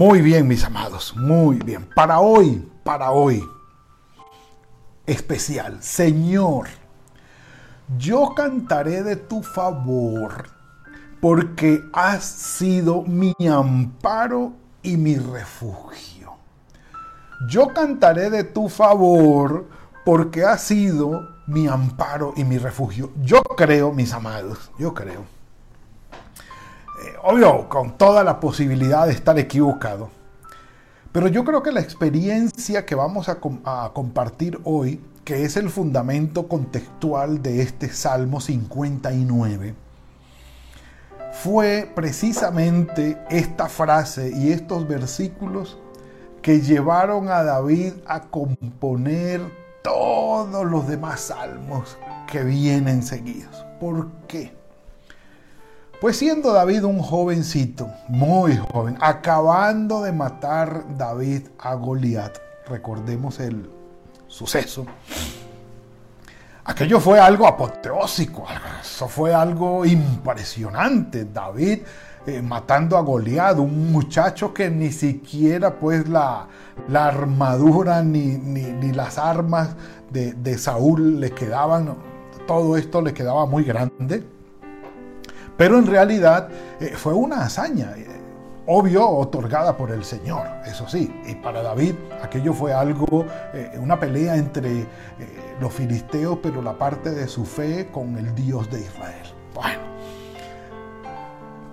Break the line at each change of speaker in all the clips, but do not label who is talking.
Muy bien, mis amados, muy bien. Para hoy, para hoy, especial, Señor, yo cantaré de tu favor porque has sido mi amparo y mi refugio. Yo cantaré de tu favor porque has sido mi amparo y mi refugio. Yo creo, mis amados, yo creo. Obvio, con toda la posibilidad de estar equivocado. Pero yo creo que la experiencia que vamos a, a compartir hoy que es el fundamento contextual de este Salmo 59, fue precisamente esta frase y estos versículos que llevaron a David a componer todos los demás salmos que vienen seguidos. ¿Por qué? Pues siendo David un jovencito, muy joven, acabando de matar David a Goliat, recordemos el suceso. Aquello fue algo apoteósico, eso fue algo impresionante. David eh, matando a Goliat, un muchacho que ni siquiera pues la, armadura ni, ni, las armas de, de, Saúl le quedaban, todo esto le quedaba muy grande. Pero en realidad eh, fue una hazaña obvio, otorgada por el Señor, eso sí. Y para David aquello fue algo, eh, una pelea entre eh, los filisteos, pero la parte de su fe con el Dios de Israel. Bueno,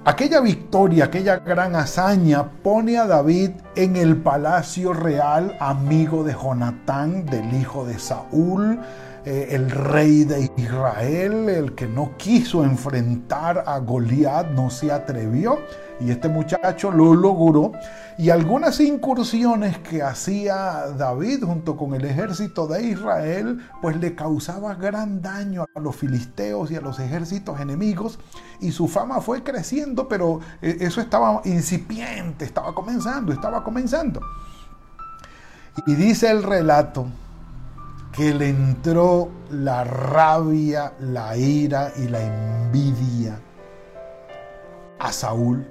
aquella victoria, aquella gran hazaña pone a David en el palacio real, amigo de Jonatán, del hijo de Saúl. Eh, el rey de Israel, el que no quiso enfrentar a Goliat, no se atrevió y este muchacho lo logró. Y algunas incursiones que hacía David junto con el ejército de Israel, pues le causaba gran daño a los filisteos y a los ejércitos enemigos. Y su fama fue creciendo, pero eh, eso estaba incipiente, estaba comenzando, estaba comenzando. Y dice el relato que le entró la rabia, la ira y la envidia a Saúl.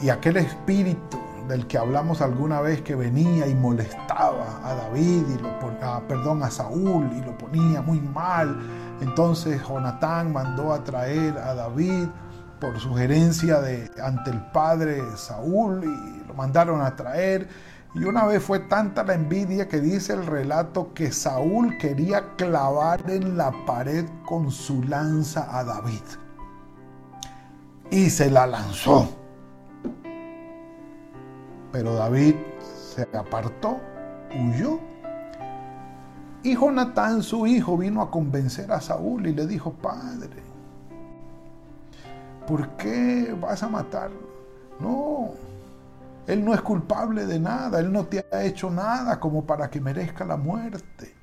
Y aquel espíritu del que hablamos alguna vez que venía y molestaba a David y lo ponía, perdón, a Saúl y lo ponía muy mal. Entonces Jonatán mandó a traer a David por sugerencia de ante el padre Saúl y lo mandaron a traer y una vez fue tanta la envidia que dice el relato que Saúl quería clavar en la pared con su lanza a David. Y se la lanzó. Pero David se apartó, huyó. Y Jonatán, su hijo, vino a convencer a Saúl y le dijo, Padre, ¿por qué vas a matarlo? No, él no es culpable de nada, Él no te ha hecho nada como para que merezca la muerte.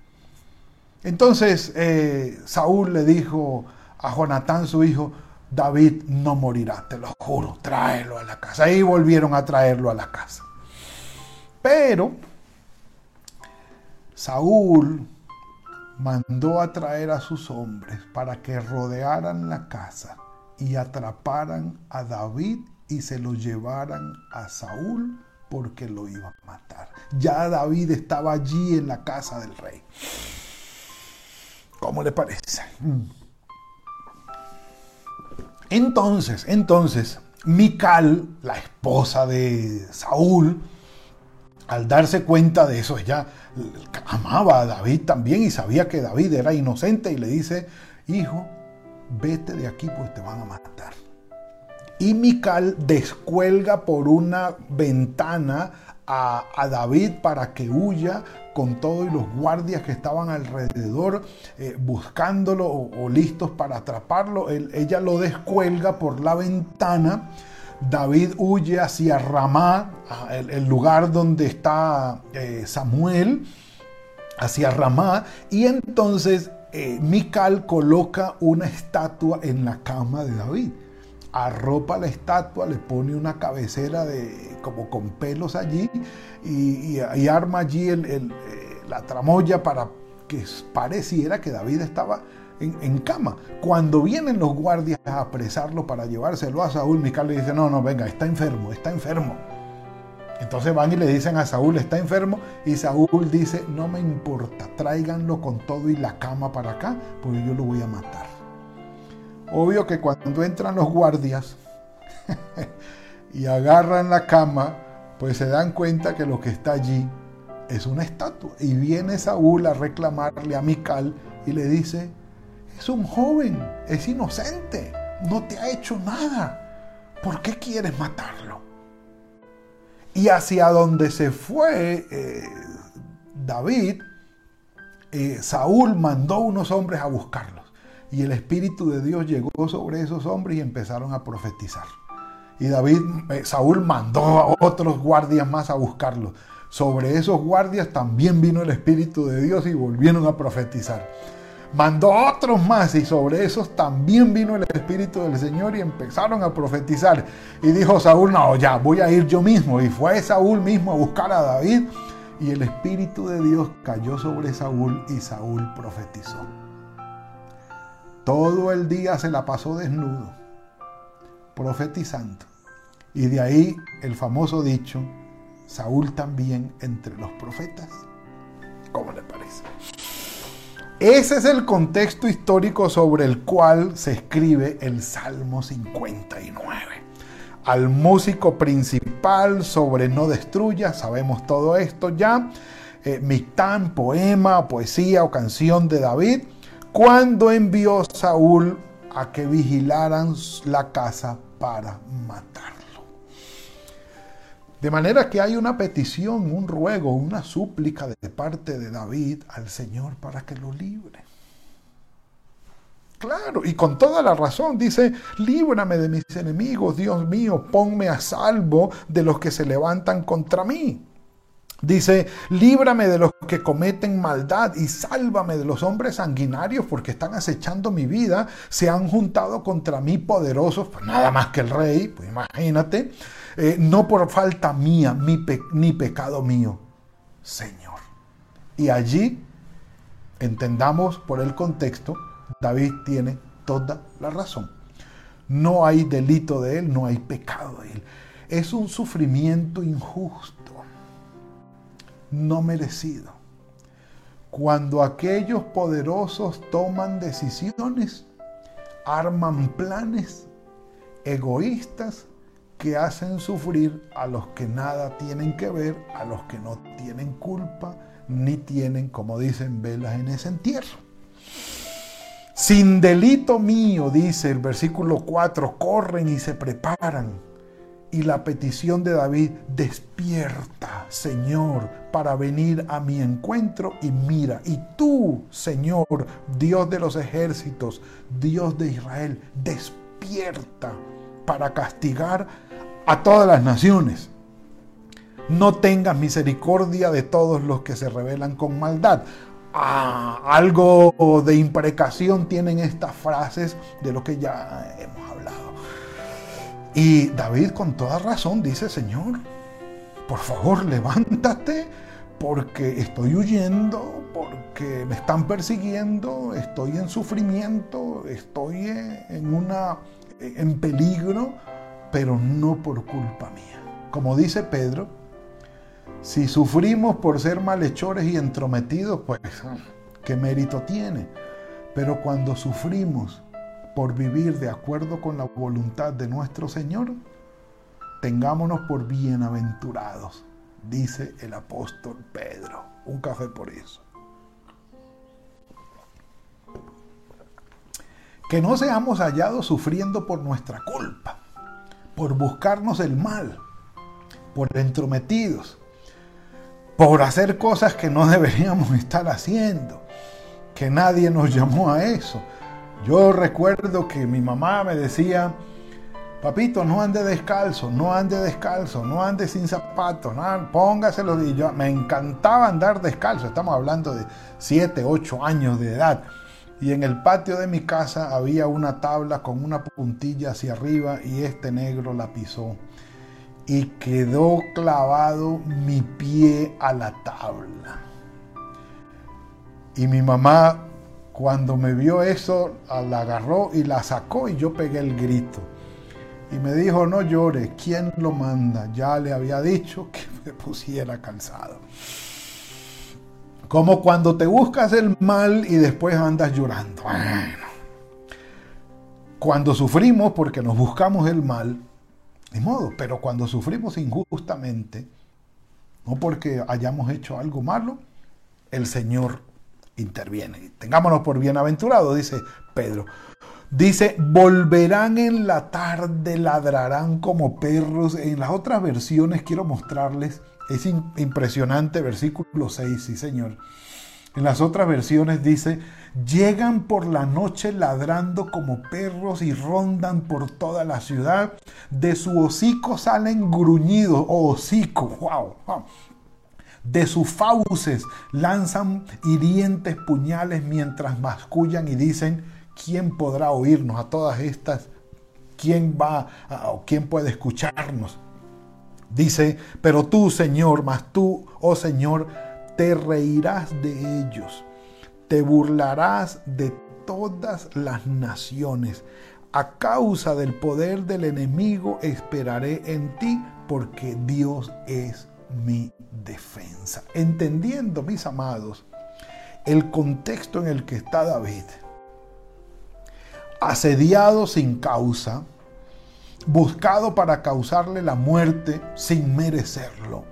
Entonces eh, Saúl le dijo a Jonatán, su hijo, David no morirá, te lo juro, tráelo a la casa. Y volvieron a traerlo a la casa. Pero Saúl mandó a traer a sus hombres para que rodearan la casa y atraparan a David y se lo llevaran a Saúl porque lo iba a matar. Ya David estaba allí en la casa del rey. ¿Cómo le parece? Entonces, entonces, Mical, la esposa de Saúl, al darse cuenta de eso, ella amaba a David también y sabía que David era inocente y le dice, hijo, vete de aquí pues te van a matar y Mical descuelga por una ventana a, David para que huya con todos los guardias que estaban alrededor eh, buscándolo o, listos para atraparlo. ella lo descuelga por la ventana, David huye hacia Ramá, el, lugar donde está eh, Samuel, hacia Ramá, y entonces eh, Mical coloca una estatua en la cama de David. Arropa la estatua, le pone una cabecera de, como con pelos allí y, arma allí eh, la tramoya para que pareciera que David estaba en, cama. Cuando vienen los guardias a apresarlo para llevárselo a Saúl, Mical le dice, no, no, venga, está enfermo, está enfermo. Entonces van y le dicen a Saúl, está enfermo, y Saúl dice, no me importa, tráiganlo con todo y la cama para acá, porque yo lo voy a matar. Obvio que cuando entran los guardias y agarran la cama, pues se dan cuenta que lo que está allí es una estatua. Y viene Saúl a reclamarle a Mical y le dice, es un joven, es inocente, no te ha hecho nada. ¿Por qué quieres matarlo? Y hacia donde se fue eh, David, eh, Saúl mandó unos hombres a buscarlos. Y el Espíritu de Dios llegó sobre esos hombres y empezaron a profetizar. Y David, eh, Saúl mandó a otros guardias más a buscarlos. Sobre esos guardias también vino el Espíritu de Dios y volvieron a profetizar mandó otros más y sobre esos también vino el Espíritu del Señor y empezaron a profetizar. Y dijo Saúl, no, ya voy a ir yo mismo. Y fue Saúl mismo a buscar a David y el Espíritu de Dios cayó sobre Saúl y Saúl profetizó. Todo el día se la pasó desnudo, profetizando. Y de ahí el famoso dicho, Saúl también entre los profetas. ¿Cómo le parece? Ese es el contexto histórico sobre el cual se escribe el Salmo 59. Al músico principal sobre no destruya, sabemos todo esto ya. Eh, Mictán, poema, poesía o canción de David, cuando envió Saúl a que vigilaran la casa para matar. De manera que hay una petición, un ruego, una súplica de parte de David al Señor para que lo libre. Claro, y con toda la razón dice, líbrame de mis enemigos, Dios mío, ponme a salvo de los que se levantan contra mí. Dice, líbrame de los que cometen maldad y sálvame de los hombres sanguinarios porque están acechando mi vida, se han juntado contra mí poderosos, pues nada más que el rey, pues imagínate, eh, no por falta mía ni pecado mío, Señor. Y allí, entendamos por el contexto, David tiene toda la razón. No hay delito de él, no hay pecado de él. Es un sufrimiento injusto, no merecido. Cuando aquellos poderosos toman decisiones, arman planes egoístas que hacen sufrir a los que nada tienen que ver, a los que no tienen culpa, ni tienen, como dicen, velas en ese entierro. Sin delito mío, dice el versículo 4, corren y se preparan. Y la petición de David, despierta, Señor, para venir a mi encuentro y mira. Y tú, Señor, Dios de los ejércitos, Dios de Israel, despierta para castigar a todas las naciones. No tengas misericordia de todos los que se rebelan con maldad. Ah, algo de imprecación tienen estas frases de lo que ya hemos hablado. Y David con toda razón dice, Señor, por favor levántate porque estoy huyendo, porque me están persiguiendo, estoy en sufrimiento, estoy en una en peligro pero no por culpa mía. Como dice Pedro, si sufrimos por ser malhechores y entrometidos, pues qué mérito tiene. Pero cuando sufrimos por vivir de acuerdo con la voluntad de nuestro Señor, tengámonos por bienaventurados, dice el apóstol Pedro. Un café por eso. Que no seamos hallados sufriendo por nuestra culpa por buscarnos el mal, por entrometidos, por hacer cosas que no deberíamos estar haciendo, que nadie nos llamó a eso. Yo recuerdo que mi mamá me decía, papito, no ande descalzo, no ande descalzo, no ande sin zapatos, no, póngaselo. Y yo, me encantaba andar descalzo, estamos hablando de 7, 8 años de edad. Y en el patio de mi casa había una tabla con una puntilla hacia arriba y este negro la pisó. Y quedó clavado mi pie a la tabla. Y mi mamá, cuando me vio eso, la agarró y la sacó y yo pegué el grito. Y me dijo, no llores, ¿quién lo manda? Ya le había dicho que me pusiera calzado. Como cuando te buscas el mal y después andas llorando. Bueno, cuando sufrimos porque nos buscamos el mal, ni modo, pero cuando sufrimos injustamente, no porque hayamos hecho algo malo, el Señor interviene. Tengámonos por bienaventurados, dice Pedro. Dice, volverán en la tarde, ladrarán como perros. En las otras versiones quiero mostrarles, es impresionante, versículo 6, sí señor. En las otras versiones dice, llegan por la noche ladrando como perros y rondan por toda la ciudad. De su hocico salen gruñidos, o hocico, wow, wow. De sus fauces lanzan hirientes puñales mientras mascullan y dicen, ¿quién podrá oírnos a todas estas? ¿Quién va o quién puede escucharnos? Dice, pero tú, Señor, más tú, oh Señor, te reirás de ellos, te burlarás de todas las naciones. A causa del poder del enemigo esperaré en ti, porque Dios es mi defensa. Entendiendo, mis amados, el contexto en el que está David, asediado sin causa, buscado para causarle la muerte sin merecerlo.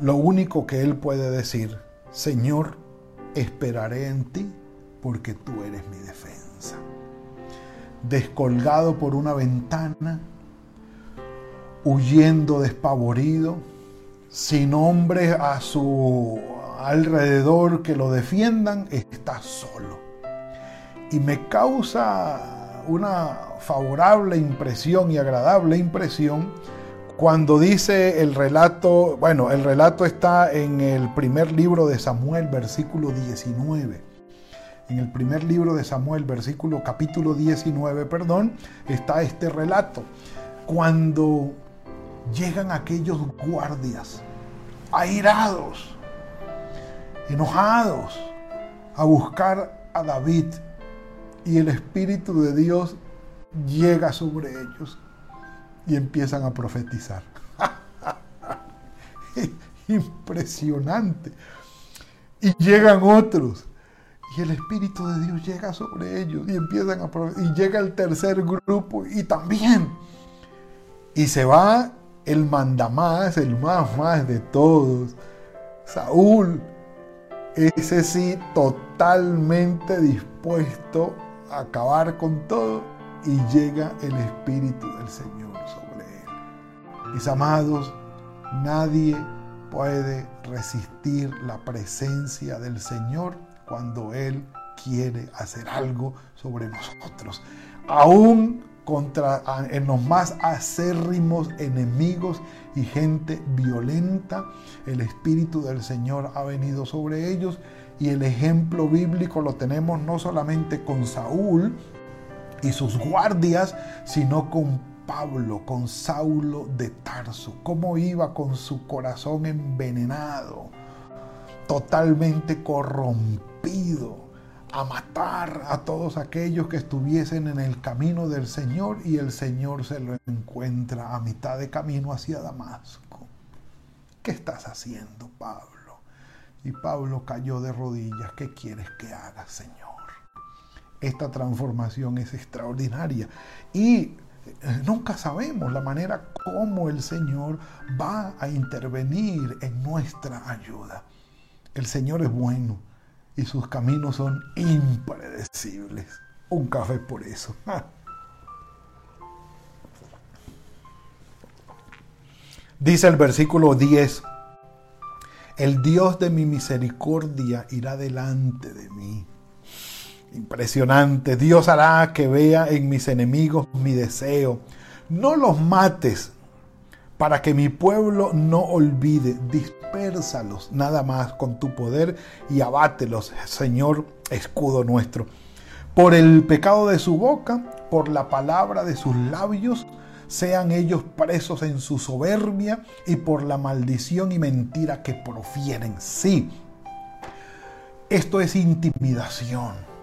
Lo único que él puede decir, Señor, esperaré en ti porque tú eres mi defensa. Descolgado por una ventana, huyendo despavorido, sin hombres a su alrededor que lo defiendan, está solo. Y me causa una favorable impresión y agradable impresión cuando dice el relato, bueno, el relato está en el primer libro de Samuel, versículo 19. En el primer libro de Samuel, versículo capítulo 19, perdón, está este relato. Cuando llegan aquellos guardias airados, enojados, a buscar a David. Y el Espíritu de Dios llega sobre ellos y empiezan a profetizar. Impresionante. Y llegan otros. Y el Espíritu de Dios llega sobre ellos y empiezan a profetizar. Y llega el tercer grupo y también. Y se va el mandamás, el más más de todos, Saúl, ese sí totalmente dispuesto a acabar con todo y llega el Espíritu del Señor sobre él. Mis amados, nadie puede resistir la presencia del Señor cuando Él quiere hacer algo sobre nosotros. Aún contra en los más acérrimos enemigos y gente violenta. El Espíritu del Señor ha venido sobre ellos y el ejemplo bíblico lo tenemos no solamente con Saúl y sus guardias, sino con Pablo, con Saulo de Tarso. Cómo iba con su corazón envenenado, totalmente corrompido a matar a todos aquellos que estuviesen en el camino del Señor y el Señor se lo encuentra a mitad de camino hacia Damasco. ¿Qué estás haciendo, Pablo? Y Pablo cayó de rodillas. ¿Qué quieres que haga, Señor? Esta transformación es extraordinaria y eh, nunca sabemos la manera como el Señor va a intervenir en nuestra ayuda. El Señor es bueno y sus caminos son impredecibles. Un café por eso. Dice el versículo 10, el Dios de mi misericordia irá delante de mí. Impresionante, Dios hará que vea en mis enemigos mi deseo. No los mates para que mi pueblo no olvide. Dispérsalos nada más con tu poder y abátelos, Señor, escudo nuestro. Por el pecado de su boca, por la palabra de sus labios, sean ellos presos en su soberbia y por la maldición y mentira que profieren. Sí, esto es intimidación.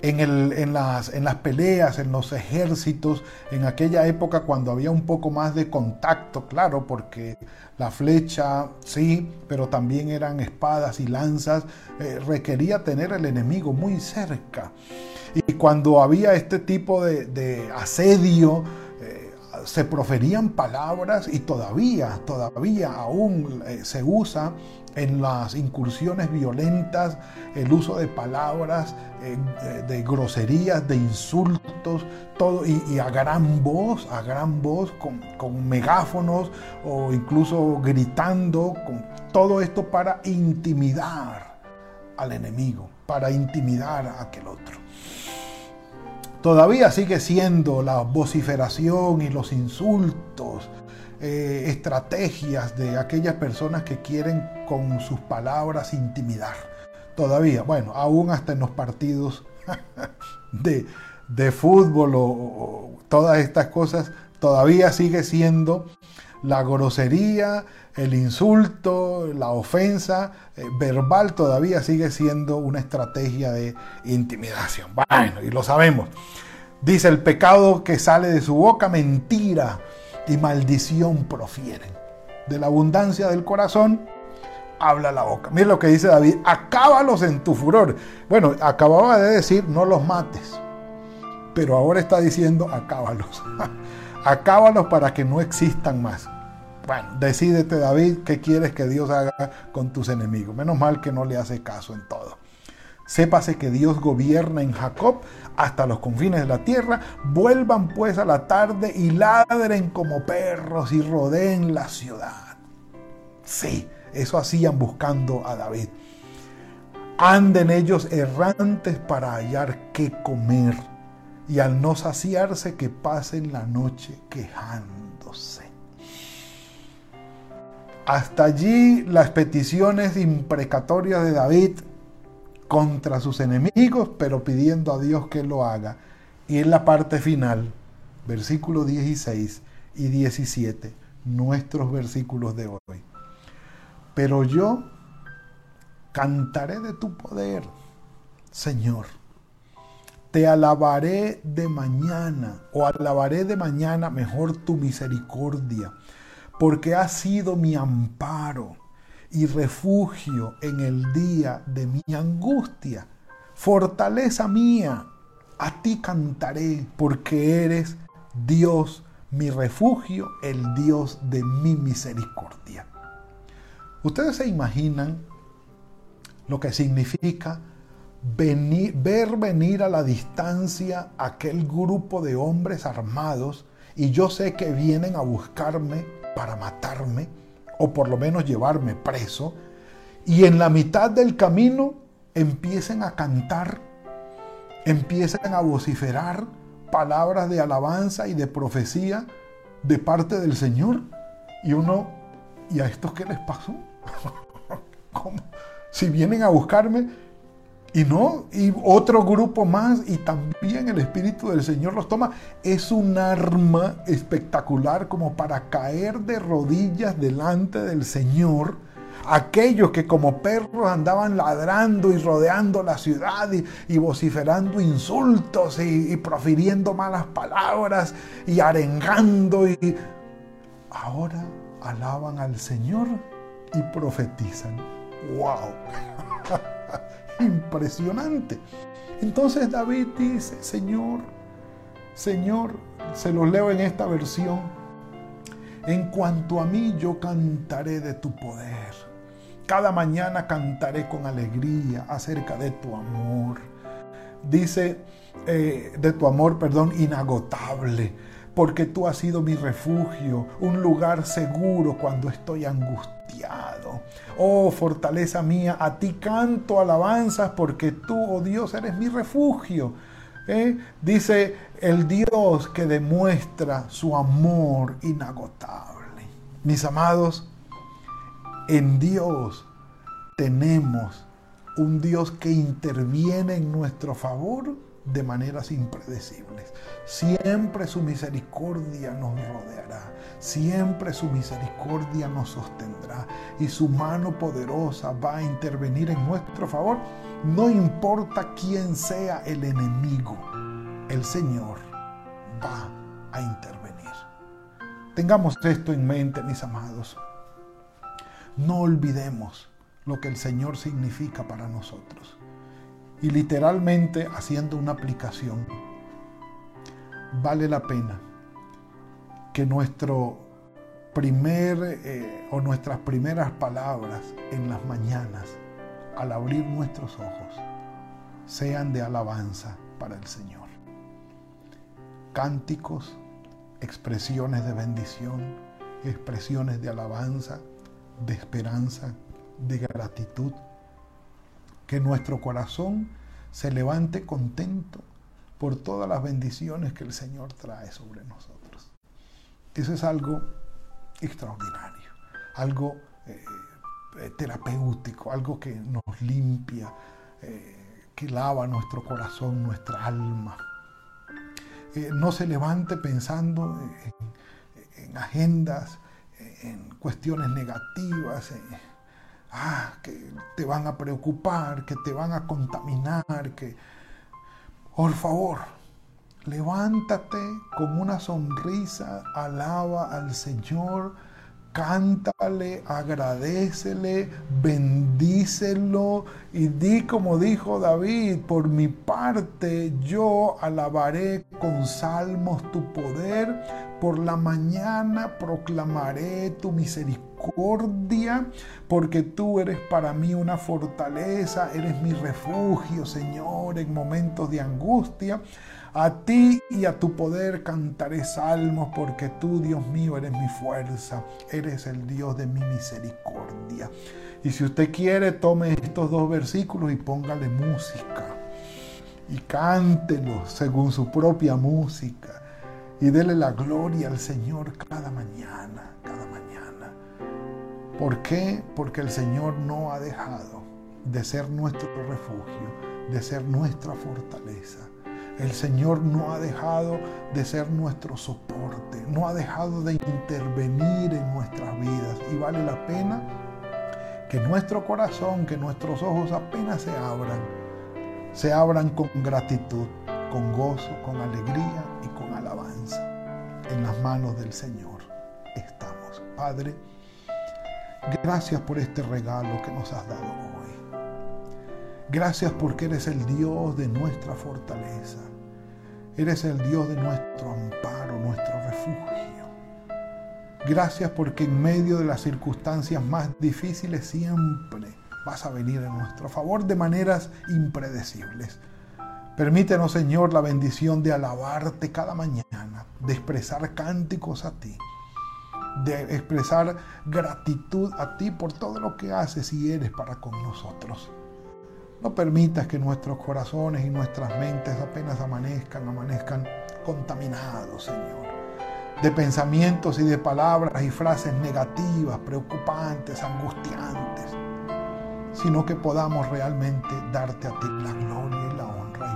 En, en, las, en, las, peleas, en los ejércitos, en aquella época cuando había un poco más de contacto, claro, porque la flecha, sí, pero también eran espadas y lanzas, eh, requería tener el enemigo muy cerca. Y cuando había este tipo de, de asedio, se proferían palabras y todavía, todavía aún eh, se usa en las incursiones violentas el uso de palabras, eh, de groserías, de insultos, todo, y, a gran voz, a gran voz, con, con megáfonos o incluso gritando, con todo esto para intimidar al enemigo, para intimidar a aquel otro. Todavía sigue siendo la vociferación y los insultos, eh, estrategias de aquellas personas que quieren con sus palabras intimidar. Todavía, bueno, aún hasta en los partidos de, fútbol o, todas estas cosas, todavía sigue siendo la grosería, el insulto, la ofensa eh, verbal todavía sigue siendo una estrategia de intimidación. Bueno, y lo sabemos. Dice, el pecado que sale de su boca, mentira y maldición profieren. De la abundancia del corazón, habla la boca. Mira lo que dice David, acábalos en tu furor. Bueno, acababa de decir, no los mates. Pero ahora está diciendo, acábalos. acábalos para que no existan más. Bueno, decídete David, ¿qué quieres que Dios haga con tus enemigos? Menos mal que no le hace caso en todo. Sépase que Dios gobierna en Jacob hasta los confines de la tierra. Vuelvan pues a la tarde y ladren como perros y rodeen la ciudad. Sí, eso hacían buscando a David. Anden ellos errantes para hallar qué comer y al no saciarse que pasen la noche quejándose. Hasta allí las peticiones imprecatorias de David contra sus enemigos, pero pidiendo a Dios que lo haga. Y en la parte final, versículos 16 y 17, nuestros versículos de hoy. Pero yo cantaré de tu poder, Señor. Te alabaré de mañana, o alabaré de mañana mejor tu misericordia porque has sido mi amparo y refugio en el día de mi angustia. Fortaleza mía, a ti cantaré, porque eres Dios, mi refugio, el Dios de mi misericordia. Ustedes se imaginan lo que significa ver venir a la distancia aquel grupo de hombres armados y yo sé que vienen a buscarme para matarme o por lo menos llevarme preso, y en la mitad del camino empiecen a cantar, empiezan a vociferar palabras de alabanza y de profecía de parte del Señor. Y uno, ¿y a estos qué les pasó? ¿Cómo? Si vienen a buscarme, y no, y otro grupo más, y también el Espíritu del Señor los toma. Es un arma espectacular como para caer de rodillas delante del Señor. Aquellos que como perros andaban ladrando y rodeando la ciudad y, vociferando insultos y, y profiriendo malas palabras y arengando y ahora alaban al Señor y profetizan. ¡Wow! impresionante. Entonces David dice, Señor, Señor, se los leo en esta versión, en cuanto a mí yo cantaré de tu poder. Cada mañana cantaré con alegría acerca de tu amor. Dice, eh, de tu amor, perdón, inagotable, porque tú has sido mi refugio, un lugar seguro cuando estoy angustiado. Oh fortaleza mía, a ti canto alabanzas porque tú, oh Dios, eres mi refugio. ¿eh? Dice el Dios que demuestra su amor inagotable. Mis amados, en Dios tenemos un Dios que interviene en nuestro favor de maneras impredecibles. Siempre su misericordia nos rodeará, siempre su misericordia nos sostendrá y su mano poderosa va a intervenir en nuestro favor. No importa quién sea el enemigo, el Señor va a intervenir. Tengamos esto en mente, mis amados. No olvidemos lo que el Señor significa para nosotros y literalmente haciendo una aplicación, vale la pena que nuestro primer eh, o nuestras primeras palabras en las mañanas al abrir nuestros ojos sean de alabanza para el Señor. Cánticos, expresiones de bendición, expresiones de alabanza, de esperanza, de gratitud que nuestro corazón se levante contento por todas las bendiciones que el Señor trae sobre nosotros. Eso es algo extraordinario, algo eh, eh, terapéutico, algo que nos limpia, eh, que lava nuestro corazón, nuestra alma. no se levante pensando en, agendas, en cuestiones negativas ah, que te van a preocupar, que te van a contaminar, que... Por favor, levántate con una sonrisa, alaba al Señor, cántale, agradecele, bendícelo y di como dijo David, por mi parte yo alabaré con salmos tu poder, por la mañana proclamaré tu misericordia, porque tú eres para mí una fortaleza, eres mi refugio, Señor, en momentos de angustia. A ti y a tu poder cantaré salmos, porque tú, Dios mío, eres mi fuerza, eres el Dios de mi misericordia. Y si usted quiere, tome estos dos versículos y póngale música. Y cántelo según su propia música. Y dele la gloria al Señor cada mañana, cada mañana. ¿Por qué? Porque el Señor no ha dejado de ser nuestro refugio, de ser nuestra fortaleza. El Señor no ha dejado de ser nuestro soporte, no ha dejado de intervenir en nuestras vidas y vale la pena que nuestro corazón, que nuestros ojos apenas se abran, se abran con gratitud, con gozo, con alegría y con. En las manos del Señor estamos. Padre, gracias por este regalo que nos has dado hoy. Gracias porque eres el Dios de nuestra fortaleza. Eres el Dios de nuestro amparo, nuestro refugio. Gracias porque en medio de las circunstancias más difíciles siempre vas a venir en nuestro favor de maneras impredecibles. Permítenos, Señor, la bendición de alabarte cada mañana, de expresar cánticos a ti, de expresar gratitud a ti por todo lo que haces y eres para con nosotros. No permitas que nuestros corazones y nuestras mentes apenas amanezcan, amanezcan contaminados, Señor de pensamientos y de palabras y frases negativas, preocupantes, angustiantes, sino que podamos realmente darte a ti la gloria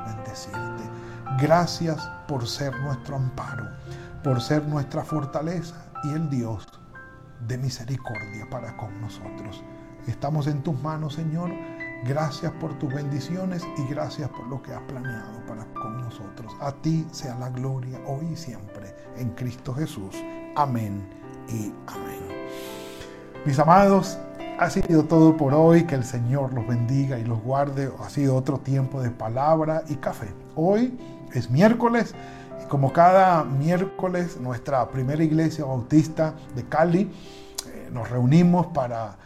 bendecirte. Gracias por ser nuestro amparo, por ser nuestra fortaleza y el Dios de misericordia para con nosotros. Estamos en tus manos, Señor Gracias por tus bendiciones y gracias por lo que has planeado para con nosotros. A ti sea la gloria hoy y siempre en Cristo Jesús. Amén y amén. Mis amados, ha sido todo por hoy. Que el Señor los bendiga y los guarde. Ha sido otro tiempo de palabra y café. Hoy es miércoles y como cada miércoles nuestra primera iglesia bautista de Cali eh, nos reunimos para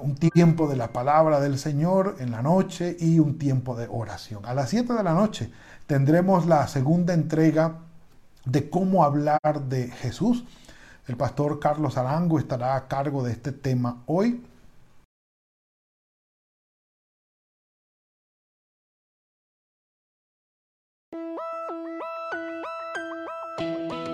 un tiempo de la palabra del Señor en la noche y un tiempo de oración. A las 7 de la noche tendremos la segunda entrega de cómo hablar de Jesús. El pastor Carlos Arango estará a cargo de este tema hoy.